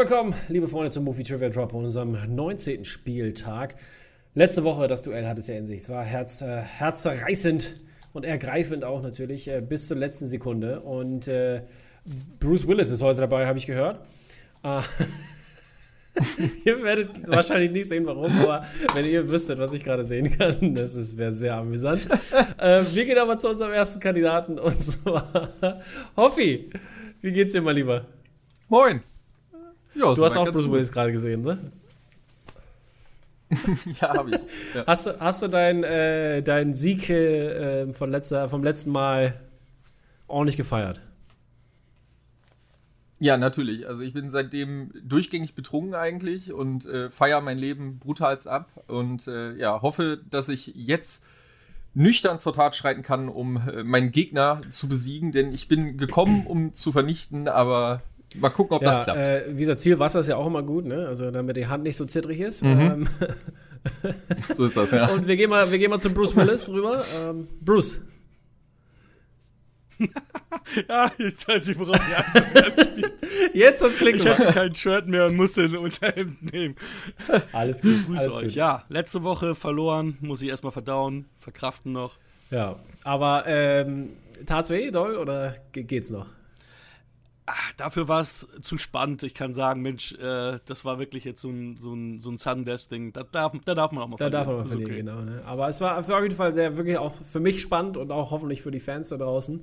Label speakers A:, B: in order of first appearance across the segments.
A: Willkommen, liebe Freunde zum Movie Trivia Drop an unserem 19. Spieltag. Letzte Woche das Duell hat es ja in sich. Es war herz, äh, herzerreißend und ergreifend auch natürlich äh, bis zur letzten Sekunde. Und äh, Bruce Willis ist heute dabei, habe ich gehört. Äh, ihr werdet wahrscheinlich nicht sehen, warum, aber wenn ihr wüsstet, was ich gerade sehen kann, das wäre sehr amüsant. äh, wir gehen aber zu unserem ersten Kandidaten und zwar Hoffi. Wie geht's dir, mal lieber?
B: Moin.
A: Ja, du hast auch Bruce Willis gerade gesehen, ne?
B: ja, habe ich. Ja.
A: Hast, du, hast du deinen äh, dein Sieg äh, von letzter, vom letzten Mal ordentlich gefeiert?
B: Ja, natürlich. Also ich bin seitdem durchgängig betrunken eigentlich und äh, feiere mein Leben brutalst ab und äh, ja, hoffe, dass ich jetzt nüchtern zur Tat schreiten kann, um äh, meinen Gegner zu besiegen, denn ich bin gekommen, um zu vernichten, aber mal gucken, ob
A: ja,
B: das klappt.
A: Äh, wie gesagt, Zielwasser ist ja auch immer gut, ne? Also damit die Hand nicht so zittrig ist.
B: Mhm.
A: Ähm,
B: so ist das, ja.
A: Und wir gehen mal, wir gehen mal zu Bruce Willis rüber. Ähm, Bruce,
C: ja, jetzt weiß ich, worauf die anspielt.
A: Jetzt das Klick
C: Ich hatte kein Shirt mehr und musste ein Unterhemd nehmen.
A: Alles gut.
C: Grüße
A: alles
C: euch.
A: Gut.
C: Ja, letzte Woche verloren, muss ich erstmal verdauen, verkraften noch.
A: Ja, aber ähm, tat's weh, doll, oder geht's noch?
C: Ach, dafür war es zu spannend. Ich kann sagen, Mensch, äh, das war wirklich jetzt so ein, so ein, so ein Sudden Death-Ding. Da darf, da darf man auch mal
A: Da
C: verlieren.
A: darf man mal verlieren,
C: okay.
A: genau. Ne? Aber es war auf jeden Fall sehr, wirklich auch für mich spannend und auch hoffentlich für die Fans da draußen.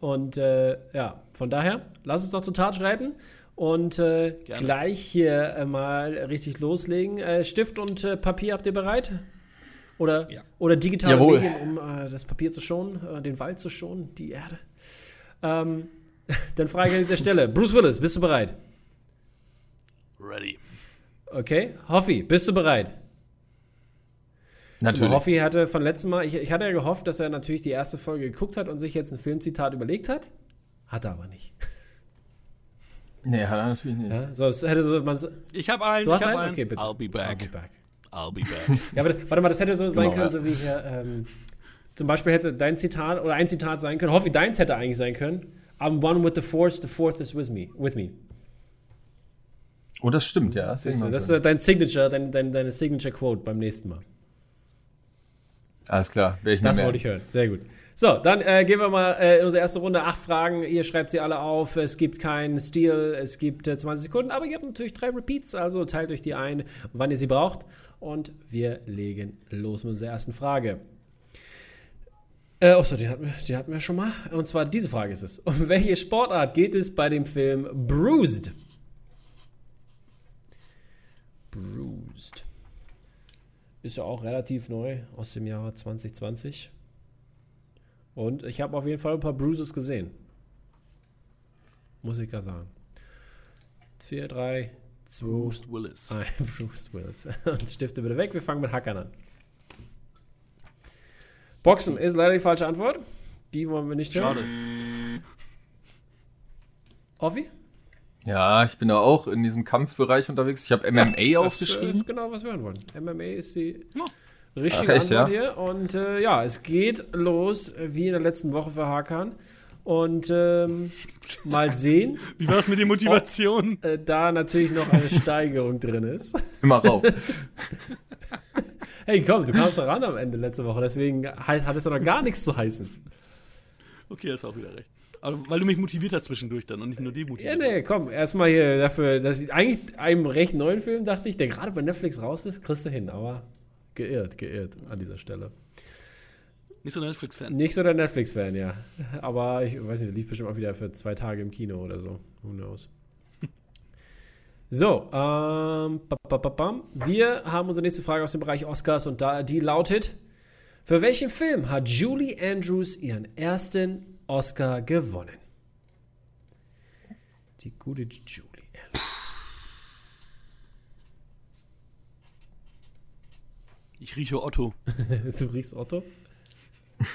A: Und äh, ja, von daher, lass uns doch zur Tat schreiten und äh, gleich hier äh, mal richtig loslegen. Äh, Stift und äh, Papier habt ihr bereit? Oder,
C: Ja.
A: oder digitale
B: Jawohl.
A: Medien, um äh, das Papier zu schonen, äh, den Wald zu schonen, die Erde. Ähm, dann frage ich an dieser Stelle: Bruce Willis, bist du bereit?
C: Ready.
A: Okay. Hoffi, bist du bereit?
B: Natürlich.
A: Hoffi hatte von letztem Mal, ich, ich hatte ja gehofft, dass er natürlich die erste Folge geguckt hat und sich jetzt ein Filmzitat überlegt hat. Hat er aber nicht.
B: Nee, hat er natürlich nicht.
A: Ja, so, es hätte so, man,
C: Ich habe einen.
A: Du hast
C: ich
A: einen?
C: einen.
A: Okay, bitte.
C: I'll be back.
A: I'll be back.
C: I'll be back.
A: Ja, aber, warte mal, das hätte so sein
B: Genau,
A: können,
B: ja.
A: so wie hier, ähm, zum Beispiel hätte dein Zitat oder ein Zitat sein können, Hoffi, deins hätte eigentlich sein können, I'm one with the force, the fourth is with me. With me.
B: Oh, das stimmt, ja. Das,
A: Das, das ist dein Signature, dein, dein, deine Signature Quote beim nächsten Mal.
B: Alles klar, werde ich
A: Das
B: mir
A: wollte ich hören. Sehr gut. So, dann äh, gehen wir mal äh, in unsere erste Runde. Acht Fragen. Ihr schreibt sie alle auf. Es gibt keinen Stil. Es gibt äh, 20 Sekunden. Aber ihr habt natürlich drei Repeats. Also teilt euch die ein, wann ihr sie braucht. Und wir legen los mit unserer ersten Frage. Äh, achso, den hatten, wir, den hatten wir schon mal. Und zwar diese Frage ist es. Um welche Sportart geht es bei dem Film Bruised? Bruised. Ist ja auch relativ neu aus dem Jahre 2020. Und ich habe auf jeden Fall ein paar Bruises gesehen. Muss ich gar sagen. 4, 3, 2,
C: Bruce Willis.
A: 1. Bruce Willis. Und Stifte bitte weg. Wir fangen mit Hackern an. Boxen ist leider die falsche Antwort. Die wollen wir nicht hören.
C: Schade.
A: Offi?
B: Ja, ich bin da auch in diesem Kampfbereich unterwegs. Ich habe MMA
A: Das äh,
B: aufgeschrieben.
A: ist genau, was wir hören wollen. MMA ist die
C: Ja.
A: richtige
B: Ach, echt,
A: Antwort
B: ja?
A: hier. Und äh, ja, es geht los, wie in der letzten Woche für Hakan. Und ähm, mal sehen,
C: Wie war es mit der Motivation?
A: äh, da natürlich noch eine Steigerung drin ist.
B: Immer rauf.
A: Hey, komm, du kamst da ran am Ende letzte Woche, deswegen hat es doch noch gar nichts zu heißen.
C: Okay, hast auch wieder recht. Aber weil du mich motiviert hast zwischendurch dann und nicht nur
A: Ja,
C: demotiviert.
A: nee, komm, erstmal hier dafür, dass ich eigentlich einem recht neuen Film dachte ich, der gerade bei Netflix raus ist, kriegst du hin, aber geirrt, geirrt an dieser Stelle.
C: Nicht so ein Netflix-Fan.
A: Nicht so der Netflix-Fan, ja. Aber ich weiß nicht, der lief bestimmt auch wieder für zwei Tage im Kino oder so. Who knows? So, ähm, wir haben unsere nächste Frage aus dem Bereich Oscars und da, die lautet: Für welchen Film hat Julie Andrews ihren ersten Oscar gewonnen? Die gute Julie Andrews.
C: Ich rieche Otto.
A: Du riechst Otto?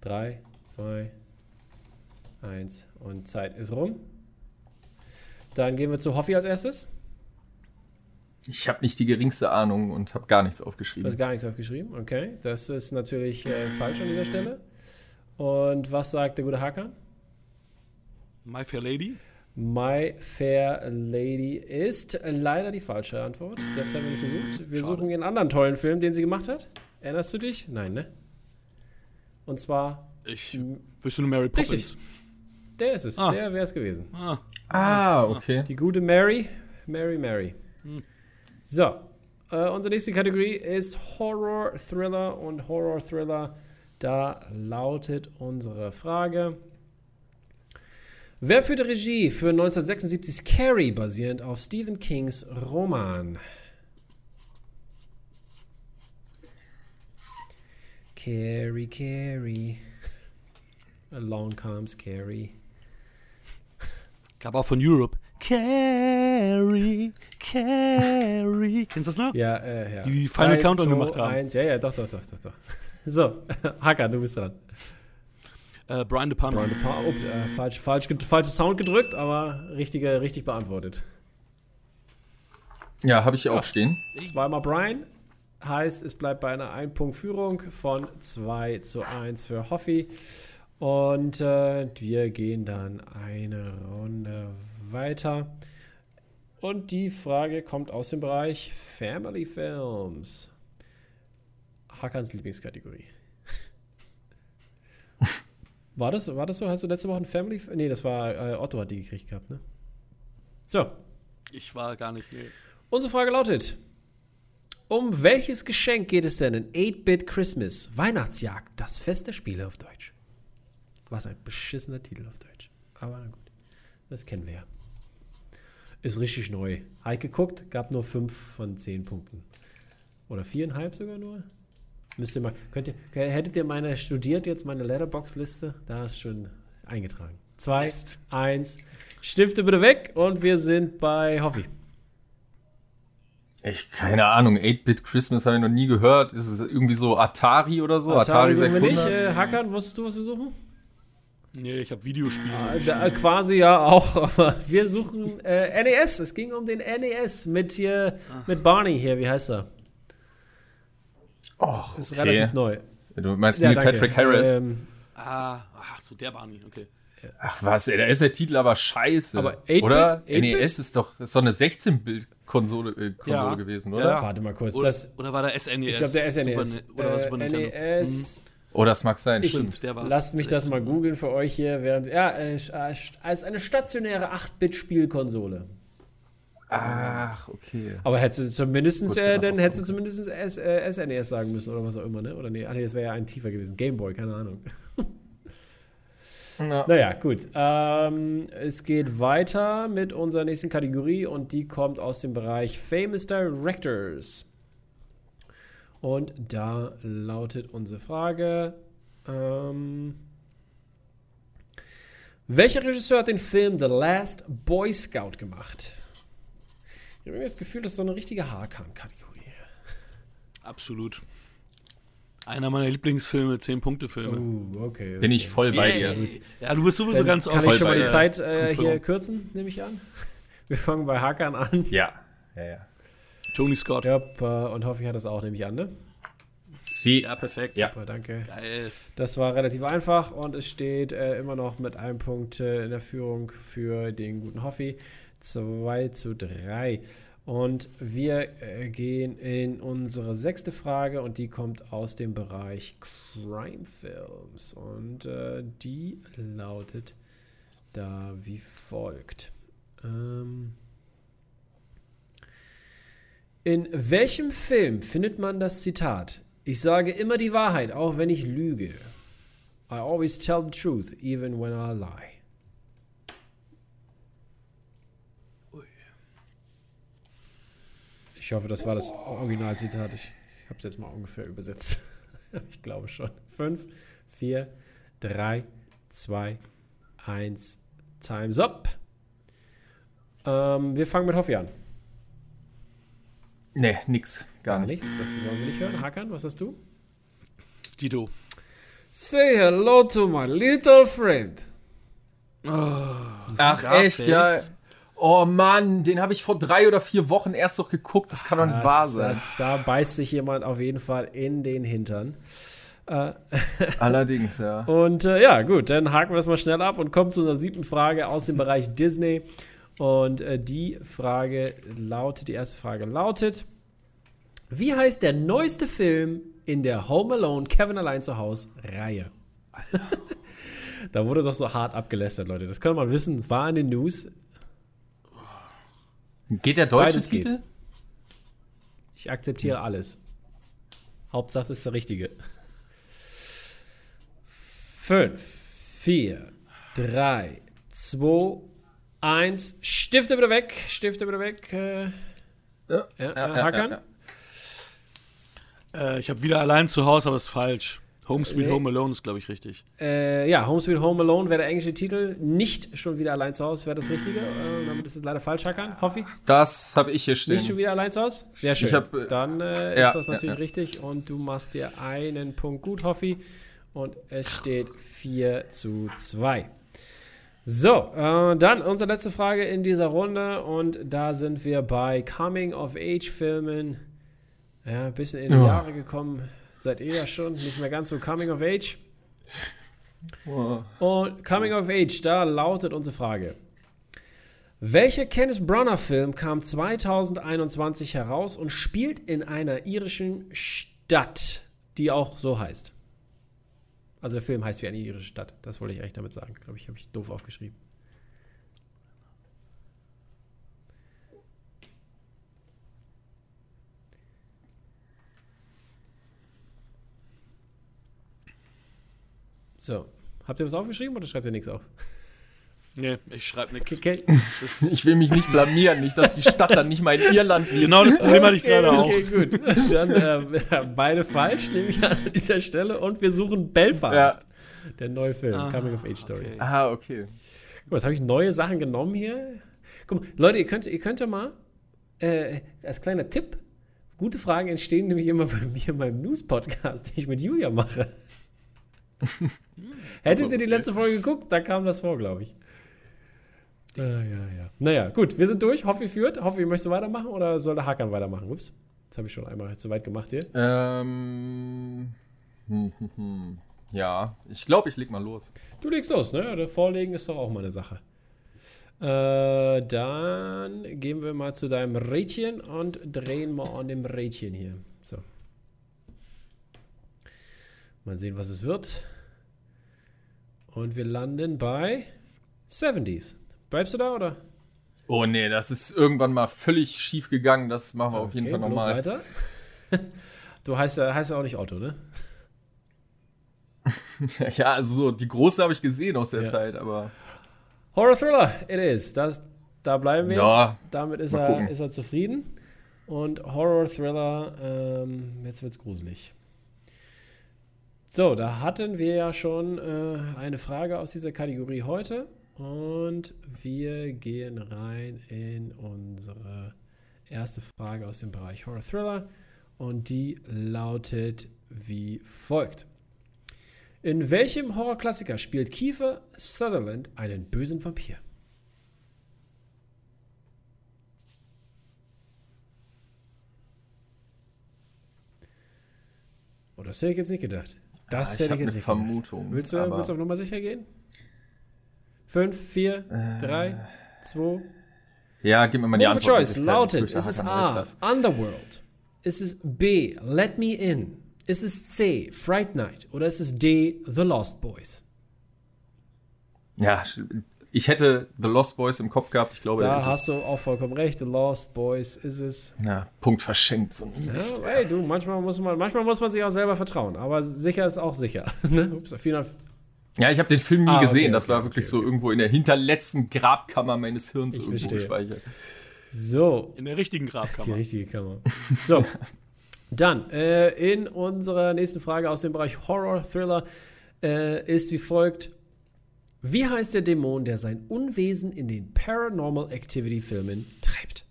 A: Drei, zwei, eins und Zeit ist rum. Dann gehen wir zu Hoffi als erstes.
B: Ich habe nicht die geringste Ahnung und habe gar nichts
A: Du
B: aufgeschrieben.
A: hast gar nichts aufgeschrieben. Okay, das ist natürlich äh, falsch an dieser Stelle. Und was sagt der gute Hakan?
C: My Fair Lady?
A: My Fair Lady ist leider die falsche Antwort. Das haben wir nicht gesucht. Wir
C: Schade.
A: suchen einen anderen tollen Film, den sie gemacht hat. Erinnerst du dich? Nein, ne? Und zwar,
C: Ich wüsste nur Mary Poppins.
A: Richtig. Der ist es.
C: Ah.
A: Der wäre es gewesen.
C: Ah,
B: Ah, okay.
A: Die gute Mary. Mary, Mary. So, äh, unsere nächste Kategorie ist Horror Thriller und Horror Thriller. Da lautet unsere Frage. Wer führte Regie für 1976's Carrie basierend auf Stephen Kings Roman? Carrie, Carrie. Along comes Carrie.
C: Gab auch von Europe. Carrie, Carrie. Kennst du das noch?
A: Ja, äh, ja.
C: Die Final
A: Drei,
C: Countdown
A: zwei,
C: gemacht haben.
A: Eins. Ja, ja, doch, doch, doch, doch, doch. So, Hacker, du bist dran.
C: Äh, Brian De Palma.
A: Brian De Palma. Oh, äh, falsch, falsch, falscher Sound gedrückt, aber richtige, richtig beantwortet.
B: Ja, habe ich auch stehen.
A: Zweimal Brian. Heißt, es bleibt bei einer Ein-Punkt-Führung von 2 zu 1 für Hoffi. Und äh, wir gehen dann eine Runde weiter. Und die Frage kommt aus dem Bereich Family Films. Hackans Lieblingskategorie. War das, war das so? Hast du letzte Woche ein Family? Nee, das war äh, Otto hat die gekriegt gehabt, ne? So,
C: Ich war gar nicht. Nee.
A: Unsere Frage lautet: Um welches Geschenk geht es denn in 8-Bit Christmas? Weihnachtsjagd, das Fest der Spiele auf Deutsch. Was ein beschissener Titel auf Deutsch. Aber na gut, das kennen wir ja. Ist richtig neu. Heike geguckt, gab nur 5 von 10 Punkten. Oder viereinhalb sogar nur? Müsst ihr mal, könnt ihr, hättet ihr meine studiert jetzt, meine Letterbox-Liste? Da ist schon eingetragen. 2, 1, Stifte bitte weg und wir sind bei Hoffi.
B: Ich, keine Ahnung, 8-Bit Christmas habe ich noch nie gehört. Ist es irgendwie so Atari oder so?
A: Atari wir
B: 600?
A: nicht. Äh, Hackern, wusstest du, was wir suchen?
C: Nee, ich habe Videospiele.
A: Da, äh, quasi ja auch, aber wir suchen äh, NES. Es ging um den NES mit hier, mit Barney hier, wie heißt er?
B: Och,
A: Ist
B: okay.
A: relativ neu.
B: Du meinst
A: Ja.
B: Patrick Harris?
A: Ähm,
C: Ah, ach, so der Barney, okay.
B: Ach was, ey, da ist der Titel aber scheiße.
A: Aber 8-Bit?
B: Oder?
A: 8-Bit?
B: NES ist doch, ist doch eine 16-Bild-Konsole äh, Konsole
C: Ja.
B: gewesen,
C: Ja.
B: oder?
A: warte mal kurz.
C: Oder,
A: das,
C: oder war der SNES?
A: ich glaube, der SNES.
C: Super, Ne- oder
A: äh,
C: Super Nintendo.
A: NES.
B: Oh, das mag sein.
A: Ich-
B: stimmt.
C: Der war's.
A: Lasst mich das mal googeln für euch hier. Während, ja, äh, äh, als eine stationäre 8-Bit-Spielkonsole.
B: Ach, okay.
A: Aber hättest du zumindest,
B: Gut,
A: äh, dann hättest du zumindest S, äh, SNES sagen müssen oder was auch immer, ne? Oder nee, ah, nee das wäre ja ein tiefer gewesen. Gameboy, keine Ahnung.
B: Ja.
A: Naja, gut. Ähm, es geht weiter mit unserer nächsten Kategorie und die kommt aus dem Bereich Famous Directors. Und da lautet unsere Frage: ähm, Welcher Regisseur hat den Film The Last Boy Scout gemacht? Ich habe das Gefühl, das ist so eine richtige Haarkam-Kategorie.
C: Absolut. Einer meiner Lieblingsfilme, 10-Punkte-Filme.
A: Uh, okay.
B: Bin ich voll bei
C: Yeah.
B: dir.
C: Ja, du bist sowieso
A: Dann
C: ganz
A: kann
C: oft
A: ich schon mal die Zeit äh, hier kürzen, nehme ich an. Wir fangen bei Hackern an.
B: Ja. Ja, ja.
C: Tony Scott.
A: Ja, und hoffe, ich hat das auch, nehme ich an, ne?
B: Sie.
C: Ja, perfekt.
B: Ja.
A: Super, danke.
C: Geil.
A: Das war relativ einfach und es steht äh, immer noch mit einem Punkt äh, in der Führung für den guten Hoffi. 2 zu 3. Und wir äh, gehen in unsere sechste Frage und die kommt aus dem Bereich Crime Films. Und äh, die lautet da wie folgt. Ähm in welchem Film findet man das Zitat? Ich sage immer die Wahrheit, auch wenn ich lüge. I always tell the truth, even when I lie. Ich hoffe, das war das Originalzitat. Ich habe es jetzt mal ungefähr übersetzt. ich glaube schon. 5, 4, 3, 2, 1. Time's up. Ähm, wir fangen mit Hoffi an.
B: Nee, nix. Gar,
A: Gar
B: nichts.
A: nichts, das wollen wir nicht hören. Hakan, was hast du?
C: Dito.
A: Say hello to my little friend.
B: Ach,
C: Scarface.
B: echt, ja. Oh Mann, den habe ich vor drei oder vier Wochen erst noch geguckt. Das kann doch nicht wahr sein.
A: Das, da beißt sich jemand auf jeden Fall in den Hintern.
B: Äh. Allerdings, ja.
A: Und äh, ja, gut, dann haken wir das mal schnell ab und kommen zu unserer siebten Frage aus dem Bereich Disney. Und äh, die Frage lautet, die erste Frage lautet, wie heißt der neueste Film in der Home Alone Kevin allein zu Hause Reihe? da wurde doch so hart abgelästert, Leute. Das kann man wissen. Es war in den News.
B: Geht der deutsche Beides Titel? Geht.
A: Ich akzeptiere alles. Hauptsache ist der richtige. 5, 4, 3, 2, 1. Stifte bitte weg. Stifte bitte weg. Äh, ja,
C: ja, ja, Hakan? Ja, ja. Äh, ich habe wieder allein zu Hause, aber es ist falsch. Home Sweet nee. Home Alone ist, glaube ich, richtig.
A: Äh, ja, Home Sweet Home Alone wäre der englische Titel. Nicht schon wieder allein zu Hause wäre das Richtige. Äh, damit ist es leider falsch, Hakan. Hoffi?
B: Das habe ich hier stehen.
A: Nicht schon wieder allein zu Hause? Sehr schön. Hab, äh, Dann äh, ja, ist das natürlich ja, richtig. Und du machst dir einen Punkt gut, Hoffi. Und es steht 4 zu 2. So, äh, dann unsere letzte Frage in dieser Runde. Und da sind wir bei Coming-of-Age-Filmen. Ja, ein bisschen in die oh. Jahre gekommen seid ihr ja schon nicht mehr ganz so Coming of Age. Und Coming of Age, da lautet unsere Frage. Welcher Kenneth Branagh-Film kam 2021 heraus und spielt in einer irischen Stadt, die auch so heißt? Also der Film heißt wie eine irische Stadt. Das wollte ich eigentlich damit sagen. Glaube ich, habe ich doof aufgeschrieben. So. Habt ihr was aufgeschrieben oder schreibt ihr nichts auf?
C: Nee, ich schreibe nichts.
B: Okay. Ich will mich nicht blamieren, nicht, dass die Stadt dann nicht mal in Irland
C: liegt. Genau das Problem hatte ich gerade auch.
A: Okay, gut. Dann äh, beide falsch, nehme ich an dieser Stelle. Und wir suchen Belfast. Ja. Der neue Film, ah, Coming of Age Story.
B: Okay. Ah, okay.
A: Guck, was habe ich neue Sachen genommen hier? Guck mal, Leute, ihr könnt, ihr könnt ja mal, äh, als kleiner Tipp, gute Fragen entstehen nämlich immer bei mir in meinem News-Podcast, den ich mit Julia mache. Hättet also, ihr die letzte Folge geguckt, da kam das vor, glaube ich. Ah, ja, ja. Naja, gut, wir sind durch. Hoffe, führt. Hoffe, ihr möchtest weitermachen oder soll der Hakan weitermachen? Ups, das habe ich schon einmal zu weit gemacht hier.
B: Ähm. Hm, hm, hm. Ja, ich glaube, ich leg mal los.
A: Du legst los, ne? Das Vorlegen ist doch auch mal eine Sache. Äh, dann gehen wir mal zu deinem Rädchen und drehen mal an dem Rädchen hier. So. Mal sehen, was es wird. Und wir landen bei 70s. Bleibst du da oder?
B: Oh nee, das ist irgendwann mal völlig schief gegangen. Das machen wir okay, auf jeden Fall nochmal.
A: weiter. du heißt, heißt ja auch nicht Otto, ne?
B: ja, also so, die große habe ich gesehen aus der ja. Zeit, aber.
A: Horror Thriller, it is. Das, da bleiben wir ja, jetzt. Damit ist er, ist er zufrieden. Und Horror Thriller, ähm, jetzt wird's gruselig. So, da hatten wir ja schon äh, eine Frage aus dieser Kategorie heute und wir gehen rein in unsere erste Frage aus dem Bereich Horror Thriller und die lautet wie folgt. In welchem Horrorklassiker spielt Kiefer Sutherland einen bösen Vampir? Oh, das hätte ich jetzt nicht gedacht. Das
B: ah, hätte ich jetzt nicht Vermutung.
A: Willst du, willst du auf Nummer sicher gehen? Fünf, vier, äh, drei, zwei.
B: Ja, gib mir mal die Antwort.
A: Choice lautet, ist es A, Underworld? Ist es B, Let Me In? Ist es C, Fright Night? Oder ist es D, The Lost Boys?
B: Ja, ich hätte The Lost Boys im Kopf gehabt. Ich glaube,
A: da hast du auch vollkommen recht. The Lost Boys ist es.
B: Ja, Punkt verschenkt. So
A: ja, ey, du, manchmal muss, man, manchmal muss man sich auch selber vertrauen. Aber sicher ist auch sicher. Ne? Ups, vielen
B: ja, ich habe den Film nie ah, gesehen. Okay, das war wirklich okay, so irgendwo in der hinterletzten Grabkammer meines Hirns ich irgendwo verstehe. gespeichert.
A: So.
C: In der richtigen Grabkammer. Die
A: richtige Kammer. So. Dann, äh, in unserer nächsten Frage aus dem Bereich Horror, Thriller äh, ist wie folgt. Wie heißt der Dämon, der sein Unwesen in den Paranormal Activity Filmen treibt?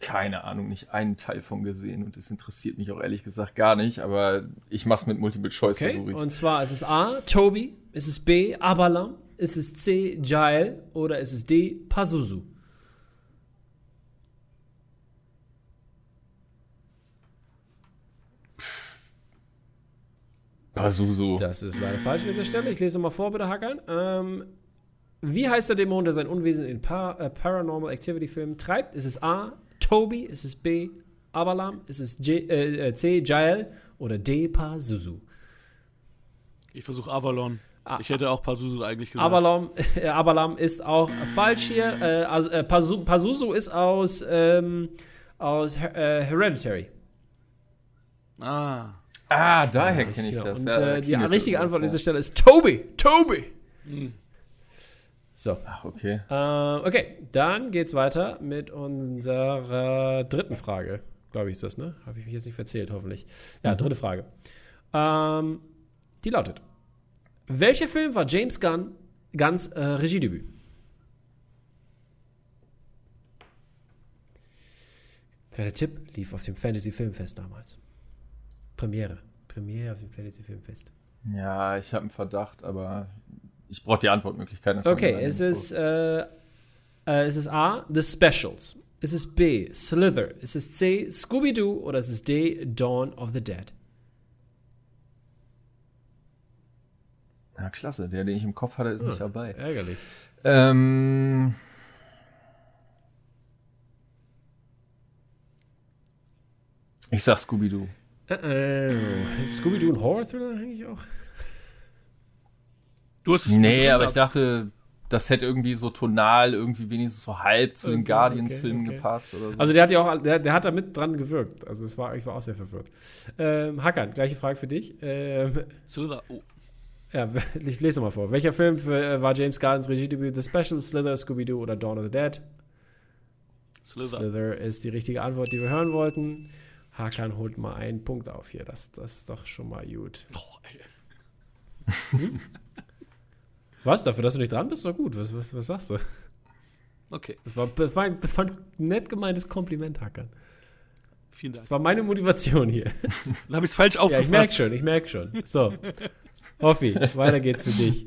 B: Keine Ahnung, nicht einen Teil von gesehen und es interessiert mich auch ehrlich gesagt gar nicht, aber ich mach's mit Multiple Choice okay. versuche
A: Und zwar ist es A, Toby, ist es B, Abalam, ist es C, Jael oder ist es D, Pazuzu?
B: Pazuzu.
A: Das ist leider falsch an dieser Stelle. Ich lese mal vor, bitte, Hackern. Ähm, wie heißt der Dämon, der sein Unwesen in Par äh, Paranormal Activity Filmen treibt? Ist es A. Toby? Ist es B. Abalam? Ist es J äh, C. Jael? Oder D. Pazuzu?
C: Ich versuche Avalon. Ich hätte auch Pazuzu eigentlich gesagt.
A: Abalam, äh, Abalam ist auch falsch hier. Äh, also, äh, Pazu, Pazuzu ist aus, ähm, aus äh, Hereditary.
C: ah.
B: Ah, daher kenne ich das.
A: und
B: Ja,
A: äh, die richtige Antwort an dieser Stelle ist Toby. Toby. So.
B: Ach, okay.
A: Äh, okay, dann geht's weiter mit unserer dritten Frage. Glaube ich, ist das, ne? Habe ich mich jetzt nicht verzählt, hoffentlich. Ja, dritte Frage. Ähm, die lautet: Welcher Film war James Gunn Gunns äh, Regiedebüt? Kleiner Tipp: lief auf dem Fantasy Filmfest damals. Premiere. Premiere auf dem Fantasy Filmfest.
B: Ja, ich habe einen Verdacht, aber ich brauche die Antwortmöglichkeit. dann kann
A: Okay, es ist, äh, äh, es ist A, The Specials. Ist es B, Slither? Ist es C, Scooby-Doo? Oder ist es D, Dawn of the Dead?
B: Na, klasse. Der, den ich im Kopf hatte, ist nicht dabei.
A: Ärgerlich.
B: Ähm. Ich sag Scooby-Doo.
A: Äh, äh, ist Scooby-Doo ein Horror-Thriller eigentlich auch?
C: Du hast es
B: Nee, aber ich dachte, das hätte irgendwie so tonal irgendwie wenigstens so halb zu den
A: Okay,
B: Guardians-Filmen
A: okay, okay.
B: gepasst oder so.
A: Also der hat ja auch, der, der hat da mit dran gewirkt. Also es war, ich war auch sehr verwirrt. Ähm, Hakan, gleiche Frage für dich. Ähm,
C: Slither. Oh.
A: ja, ich lese mal vor. Welcher Film für, äh, war James Gunn's Regiedebüt? The Specials, Slither, Scooby-Doo oder Dawn of the Dead?
C: Slither.
A: Slither ist die richtige Antwort, die wir hören wollten. Hakan holt mal einen Punkt auf hier. Das, das ist doch schon mal gut.
C: Oh, ey.
A: Was? Dafür, dass du nicht dran bist? Doch gut. Was, was, was sagst du?
C: Okay,
A: Das war, das, war, ein- das war ein nett gemeintes Kompliment, Hakan.
C: vielen Dank.
A: Das war meine Motivation hier.
C: Dann habe ich es falsch
A: Ja,
C: aufgefasst.
A: ich merke schon, ich merke schon. So. Hoffi, weiter geht's für dich.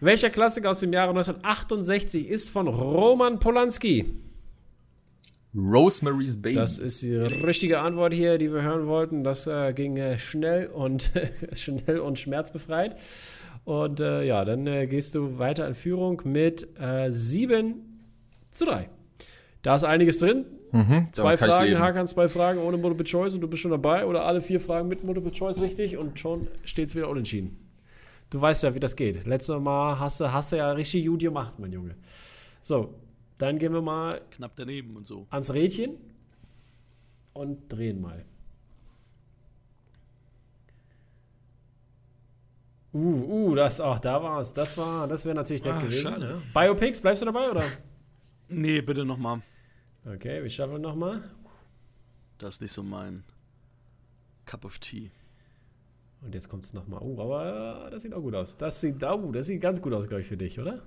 A: Welcher Klassiker aus dem Jahre 1968 ist von Roman Polanski?
B: Rosemary's Baby.
A: Das ist die richtige Antwort hier, die wir hören wollten. Das äh, ging äh, schnell und schnell und schmerzbefreit. Und äh, ja, dann äh, gehst du weiter in Führung mit äh, 7 zu 3. Da ist einiges drin.
B: mhm,
A: Zwei Fragen. Hakan, zwei Fragen ohne Multiple Choice und du bist schon dabei. Oder alle vier Fragen mit Multiple Choice richtig und schon steht es wieder unentschieden. Du weißt ja, wie das geht. Letztes Mal hast du, hast du ja richtig gut gemacht, mein Junge. So, dann gehen wir mal
C: Knapp daneben und so.
A: ans Rädchen und drehen mal. Uh, uh, das, ach, da war es. Das war, das wäre natürlich nett
C: Ah,
A: gewesen.
C: schade.
A: Biopics, bleibst du dabei, oder?
C: Nee, bitte nochmal.
A: Okay, wir schaffen nochmal.
C: Das ist nicht so mein Cup of Tea.
A: Und jetzt kommt es nochmal. Oh, aber äh, das sieht auch gut aus. Das sieht, oh, das sieht ganz gut aus, glaube ich, für dich, oder?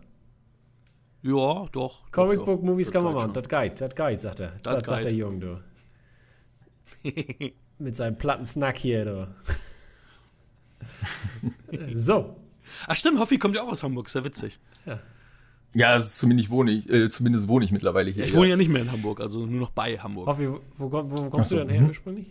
C: Ja, doch.
A: Comic
C: doch,
A: Book
C: doch.
A: Movies
C: Das
A: kann man machen. Das Guide, das Guide, sagt er. Das, sagt
C: Guide.
A: der Junge, du. Mit seinem platten Snack hier, du. so.
C: Ach stimmt, Hoffi kommt ja auch aus Hamburg, ist ja witzig.
B: Ja, also zumindest wohne ich, äh, zumindest wohne ich mittlerweile hier.
C: Ich wohne ja nicht mehr in Hamburg, also nur noch bei Hamburg.
A: Hoffi, wo, wo, wo, kommst
B: so,
A: du denn her
B: mhm.
A: ursprünglich?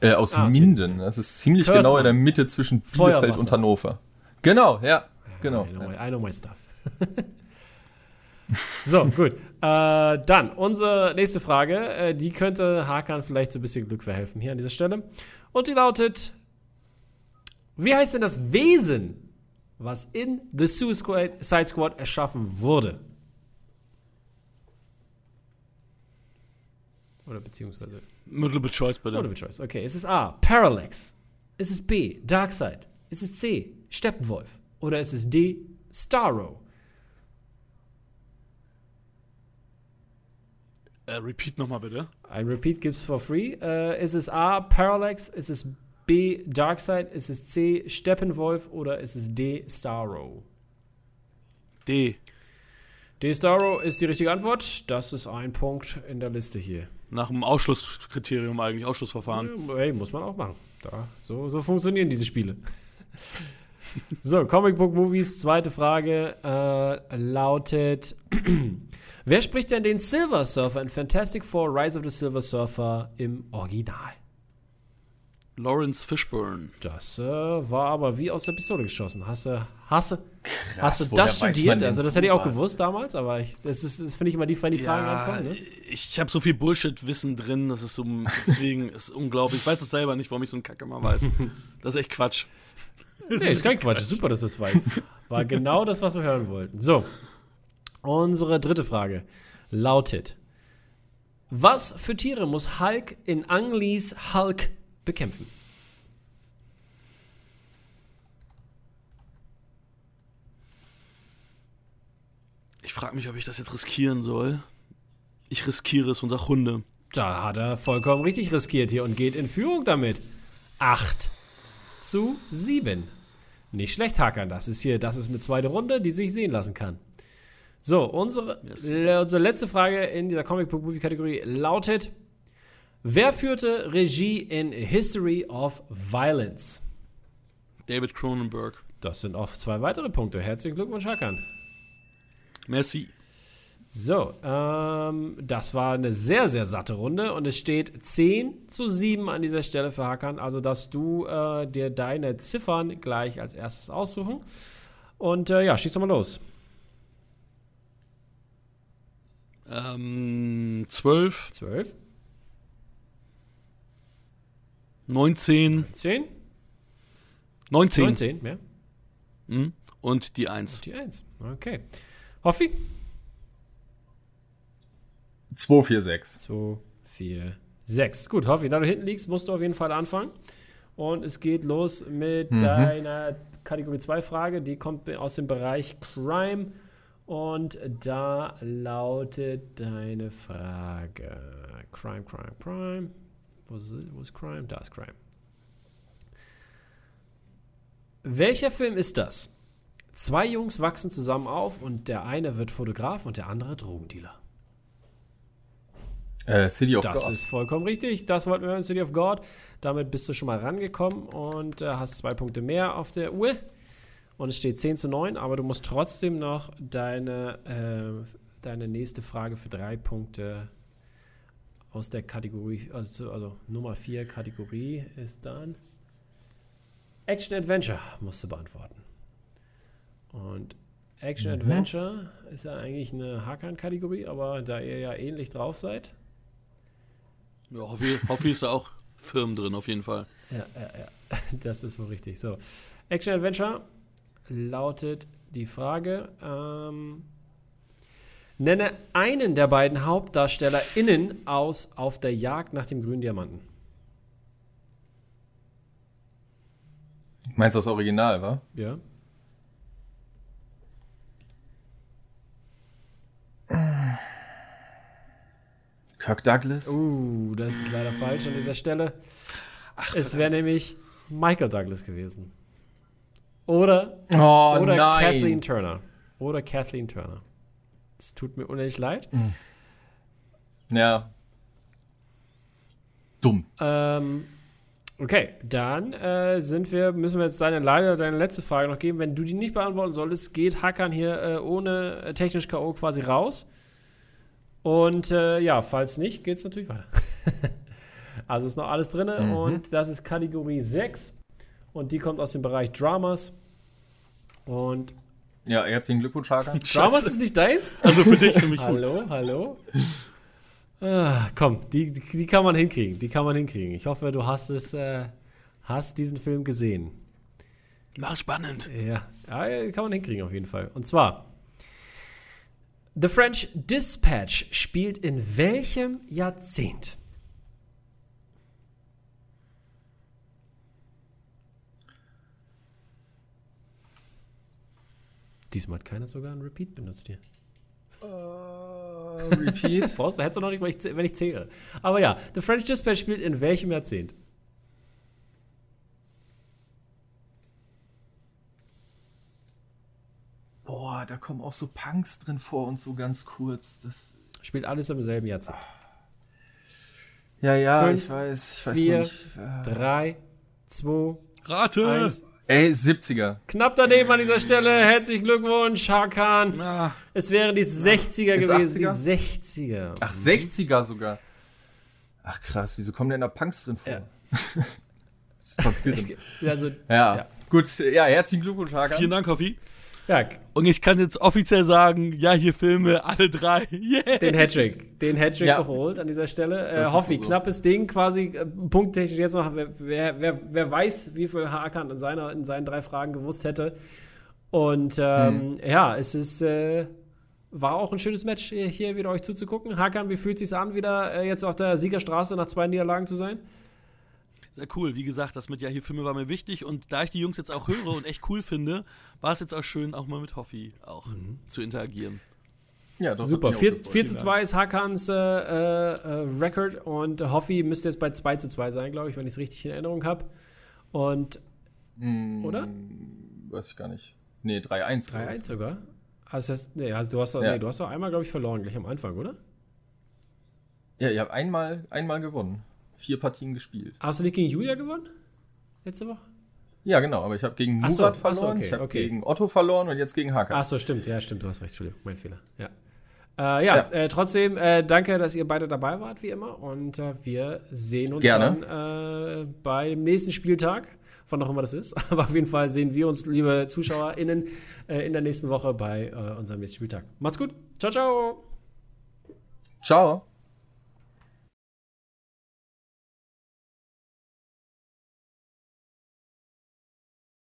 B: Äh, aus
A: Ah,
B: Minden. Das ist ziemlich
A: Körsmann.
B: genau in der Mitte zwischen Bielefeld und Hannover. Genau, ja. Genau.
A: I know, my, I know my stuff. so, gut. Äh, dann, unsere nächste Frage. Äh, die könnte Hakan vielleicht so ein bisschen Glück verhelfen hier an dieser Stelle. Und die lautet: Wie heißt denn das Wesen, was in The Suicide Squad erschaffen wurde? Oder beziehungsweise
C: Multiple Choice bitte.
A: Multiple Choice. Okay, es ist A. Parallax. Es ist B. Darkseid. Es ist C. Steppenwolf. Oder es ist D. Starro.
C: Äh, repeat nochmal bitte.
A: Ein Repeat gibt's for free. Äh, es ist A. Parallax. Es ist B. Darkseid. Es ist C. Steppenwolf. Oder es ist D. Starro.
C: D.
A: D. Starro ist die richtige Antwort. Das ist ein Punkt in der Liste hier.
C: Nach dem Ausschlusskriterium eigentlich, Ausschlussverfahren.
A: Hey, muss man auch machen. Da, so, so funktionieren diese Spiele. so, Comic Book Movies, zweite Frage äh, lautet: Wer spricht denn den Silver Surfer in Fantastic Four Rise of the Silver Surfer im Original?
C: Lawrence Fishburne.
A: Das äh, war aber wie aus der Pistole geschossen. Hast du, hast du, hast du das studiert? Also, das hätte ich auch gewusst damals, aber ich, das ist, das finde ich immer die, wenn die Fragen
C: Ja,
A: rankommen. Ne?
C: ich habe so viel Bullshit-Wissen drin, das ist so, deswegen ist unglaublich. Ich weiß es selber nicht, warum ich so einen Kacke mal weiß. Das ist echt Quatsch.
A: Nee, ist kein Quatsch. Super, dass du es weißt. War genau das, was wir hören wollten. So, unsere dritte Frage lautet: Was für Tiere muss Hulk in Ang Lees Hulk bekämpfen?
C: Ich frage mich, ob ich das jetzt riskieren soll. Ich riskiere es und sag Hunde.
A: Da hat er vollkommen richtig riskiert hier und geht in Führung damit. 8 zu 7. Nicht schlecht hackern. Das ist hier, das ist eine zweite Runde, die sich sehen lassen kann. So, unsere,
C: Yes.
A: le- unsere letzte Frage in dieser Comic Book Movie Kategorie lautet: Wer führte Regie in History of Violence?
C: David Cronenberg.
A: Das sind auch zwei weitere Punkte. Herzlichen Glückwunsch, Hackern.
C: Merci.
A: So, ähm, das war eine sehr, sehr satte Runde und es steht 10 zu 7 an dieser Stelle für Hakan. Also darfst du äh, dir deine Ziffern gleich als erstes aussuchen. Und äh, ja, schieß doch mal los.
C: Ähm, 12,
A: 12,
C: 19,
A: 10,
C: 19.
A: 19, mehr.
C: Mhm. Und die 1.
A: Die 1. Okay. Hoffi?
B: 246.
A: 2, 4, 6. Gut, Hoffi, da du hinten liegst, musst du auf jeden Fall anfangen. Und es geht los mit deiner Kategorie 2 Frage. Die kommt aus dem Bereich Crime. Und da lautet deine Frage: Crime, Crime, Crime. Wo ist, wo ist Crime? Da ist Crime. Welcher Film ist das? Zwei Jungs wachsen zusammen auf und der eine wird Fotograf und der andere Drogendealer.
B: Äh, City of
A: Das
B: God.
A: ist vollkommen richtig. Das wollten wir hören, City of God. Damit bist du schon mal rangekommen und äh, hast zwei Punkte mehr auf der Uhr. Und es steht 10 zu 9, aber du musst trotzdem noch deine, äh, deine nächste Frage für drei Punkte aus der Kategorie, also, also Nummer 4 Kategorie ist dann Action Adventure musst du beantworten. Und Action Adventure ist ja eigentlich eine Hakan-Kategorie, aber da ihr ja ähnlich drauf seid,
C: Ja, Hoffi, Hoffi ist da auch Firmen drin, auf jeden Fall.
A: Ja, ja, ja. Das ist wohl richtig. So. Action Adventure lautet die Frage. Ähm, nenne einen der beiden HauptdarstellerInnen aus Auf der Jagd nach dem grünen Diamanten.
B: Meinst du das Original, wa?
A: Ja.
B: Kirk Douglas?
A: Uh, das ist leider falsch an dieser Stelle. es wäre nämlich Michael Douglas gewesen. Oder,
B: Oh,
A: oder
B: nein.
A: Kathleen Turner. Oder Kathleen Turner. Es tut mir unendlich leid.
B: Ja. Dumm.
A: Ähm, okay, dann äh, sind wir, müssen wir jetzt deine leider deine letzte Frage noch geben. Wenn du die nicht beantworten solltest, geht Hackern hier äh, ohne äh, technisch K.O. quasi raus. Und äh, ja, falls nicht, geht es natürlich weiter. also ist noch alles drin
B: Mhm.
A: und das ist Kategorie 6 und die kommt aus dem Bereich Dramas. Und
B: Ja, herzlichen Glückwunsch, Hakan.
A: Dramas ist nicht deins?
C: Also für dich, für mich gut.
A: Hallo, hallo. Ah, komm, die, die, kann man hinkriegen. Die kann man hinkriegen. Ich hoffe, du hast es, äh, hast diesen Film gesehen.
C: Na, spannend.
A: Ja, ja, kann man hinkriegen auf jeden Fall. Und zwar The French Dispatch spielt in welchem Jahrzehnt? Diesmal hat keiner sogar einen Repeat benutzt hier.
B: Repeat.
A: Brauchst du, hättest du noch nicht, wenn ich, wenn ich zähle. Aber ja, The French Dispatch spielt in welchem Jahrzehnt?
B: Boah, da kommen auch so Punks drin vor und so ganz kurz. Das
A: Spielt alles im selben Jahrzehnt.
B: ja, ja,
A: Fünf,
B: ich weiß. Ich weiß
A: vier,
B: nicht. Äh,
A: Drei, zwei,
C: Rate!
A: eins.
B: Ey, 70er.
A: Knapp daneben an dieser Stelle. Herzlichen Glückwunsch, Hakan.
C: Ah,
A: Es wären die 60er
B: Ist
A: gewesen.
B: 80er?
A: Die 60er.
B: Ach, 60er sogar. Ach krass, wieso kommen denn da Punks drin vor?
A: Ja.
B: ist verwirrend.
A: Also,
B: ja.
A: ja.
B: gut. Ja, herzlichen Glückwunsch, Hakan.
C: Vielen Dank, Hoffi.
A: Ja,
C: Und ich kann jetzt offiziell sagen, ja, hier Filme, alle drei. Yeah.
A: den Hattrick. Den Hattrick
B: Ja.
A: geholt an dieser Stelle. Äh, Hoffi,
B: so.
A: knappes Ding quasi. Äh, punkttechnisch jetzt noch. Wer, wer, wer, wer weiß, wie viel Hakan in, seiner, in seinen drei Fragen gewusst hätte. Und ähm, ja, es ist. Äh, war auch ein schönes Match, hier- hier wieder euch zuzugucken. Hakan, wie fühlt es sich an, wieder äh, jetzt auf der Siegerstraße nach zwei Niederlagen zu sein?
C: Sehr cool. Wie gesagt, das mit ja hier Filme war mir wichtig und da ich die Jungs jetzt auch höre und echt cool finde, war es jetzt auch schön, auch mal mit Hoffi auch zu interagieren.
B: Ja, das
A: Super.
B: hat mich auch
A: 4,
B: gefreut.
A: 4 zu 2 ist Hakans äh, äh, Record und Hoffi müsste jetzt bei 2 zu 2 sein, glaube ich, wenn ich es richtig in Erinnerung habe. Und
B: Hm,
A: Oder?
B: Weiß ich gar nicht. Nee, 3-1.
A: 3-1 sogar. Also, das, nee, also du hast doch,
B: Ja.
A: nee, du hast doch einmal, glaube ich, verloren, gleich am Anfang, oder?
B: Ja, ihr habt einmal, einmal gewonnen. Vier Partien gespielt.
A: Hast du nicht gegen Julia gewonnen? Letzte Woche?
B: Ja, genau, aber ich habe gegen
A: so,
B: Murat
A: so,
B: verloren,
A: okay,
B: ich habe
A: okay.
B: gegen Otto verloren und jetzt gegen Hakan.
A: Ach so, stimmt. Ja, stimmt. Du hast recht. Entschuldigung, mein Fehler. Ja. Äh, ja,
B: Ja.
A: Äh, trotzdem äh, danke, dass ihr beide dabei wart, wie immer. Und äh, wir sehen uns
B: Gerne.
A: dann äh, beim nächsten Spieltag, wann auch immer das ist. Aber auf jeden Fall sehen wir uns, liebe ZuschauerInnen, äh, in der nächsten Woche bei unserem nächsten Spieltag. Macht's gut. Ciao, ciao.
B: Ciao.